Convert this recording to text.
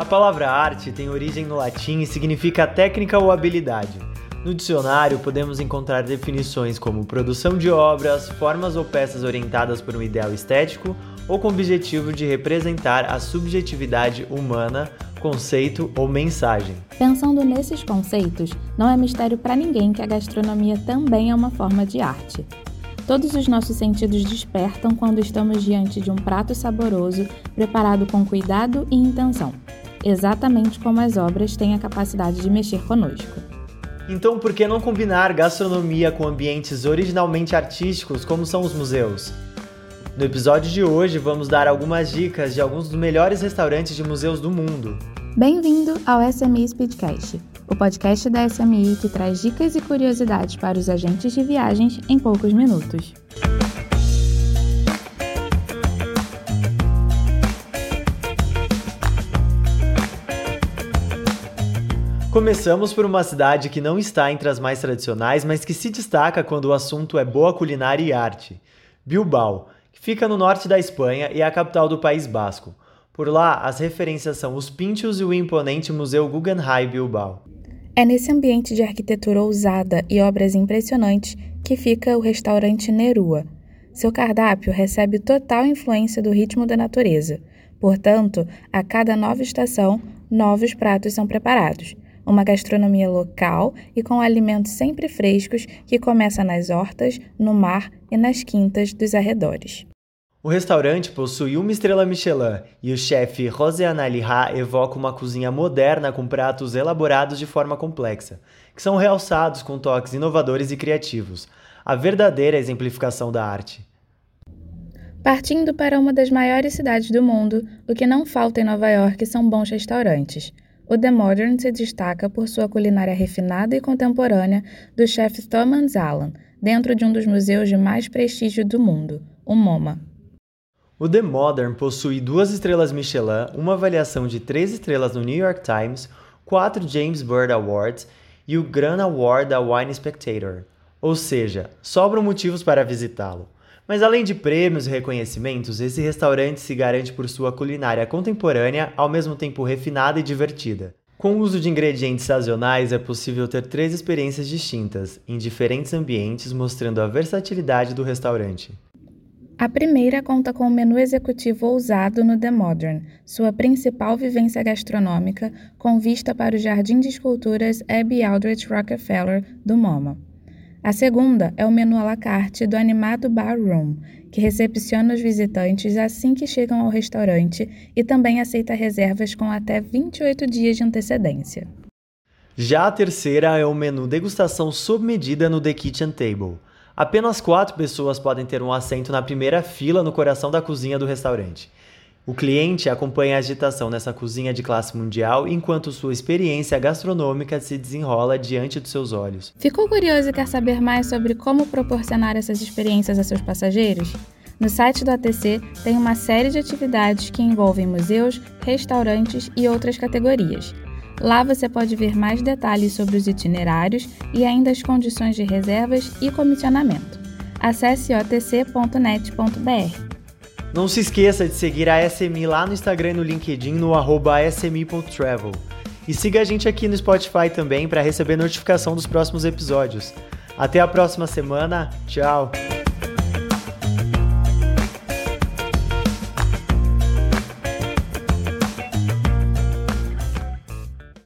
A palavra arte tem origem no latim e significa técnica ou habilidade. No dicionário, podemos encontrar definições como produção de obras, formas ou peças orientadas por um ideal estético ou com o objetivo de representar a subjetividade humana, conceito ou mensagem. Pensando nesses conceitos, não é mistério para ninguém que a gastronomia também é uma forma de arte. Todos os nossos sentidos despertam quando estamos diante de um prato saboroso, preparado com cuidado e intenção, exatamente como as obras têm a capacidade de mexer conosco. Então, por que não combinar gastronomia com ambientes originalmente artísticos, como são os museus? No episódio de hoje, vamos dar algumas dicas de alguns dos melhores restaurantes de museus do mundo. Bem-vindo ao SMI Speedcast, o podcast da SMI que traz dicas e curiosidades para os agentes de viagens em poucos minutos. Começamos por uma cidade que não está entre as mais tradicionais, mas que se destaca quando o assunto é boa culinária e arte. Bilbao, que fica no norte da Espanha e é a capital do País Basco. Por lá, as referências são os Pinchos e o imponente Museu Guggenheim Bilbao. É nesse ambiente de arquitetura ousada e obras impressionantes que fica o restaurante Nerua. Seu cardápio recebe total influência do ritmo da natureza. Portanto, a cada nova estação, novos pratos são preparados. Uma gastronomia local e com alimentos sempre frescos que começa nas hortas, no mar e nas quintas dos arredores. O restaurante possui uma estrela Michelin e o chefe Roseana Liha evoca uma cozinha moderna com pratos elaborados de forma complexa, que são realçados com toques inovadores e criativos, a verdadeira exemplificação da arte. Partindo para uma das maiores cidades do mundo, o que não falta em Nova York são bons restaurantes. O The Modern se destaca por sua culinária refinada e contemporânea do chefe Thomas Allen, dentro de um dos museus de mais prestígio do mundo, o MoMA. O The Modern possui duas estrelas Michelin, uma avaliação de três estrelas no New York Times, quatro James Bird Awards e o Grand Award da Wine Spectator. Ou seja, sobram motivos para visitá-lo. Mas além de prêmios e reconhecimentos, esse restaurante se garante por sua culinária contemporânea, ao mesmo tempo refinada e divertida. Com o uso de ingredientes sazonais, é possível ter três experiências distintas, em diferentes ambientes, mostrando a versatilidade do restaurante. A primeira conta com o menu executivo ousado no The Modern, sua principal vivência gastronômica, com vista para o Jardim de Esculturas Abby Aldrich Rockefeller do MoMA. A segunda é o menu à la carte do animado Bar Room, que recepciona os visitantes assim que chegam ao restaurante e também aceita reservas com até 28 dias de antecedência. Já a terceira é o menu degustação sob medida no The Kitchen Table Apenas quatro pessoas podem ter um assento na primeira fila no coração da cozinha do restaurante. O cliente acompanha a agitação nessa cozinha de classe mundial enquanto sua experiência gastronômica se desenrola diante dos seus olhos. Ficou curioso e quer saber mais sobre como proporcionar essas experiências a seus passageiros? No site do ATC tem uma série de atividades que envolvem museus, restaurantes e outras categorias. Lá você pode ver mais detalhes sobre os itinerários e ainda as condições de reservas e comissionamento. Acesse otc.net.br. Não se esqueça de seguir a SMI lá no Instagram e no LinkedIn no smi.travel. E siga a gente aqui no Spotify também para receber notificação dos próximos episódios. Até a próxima semana. Tchau!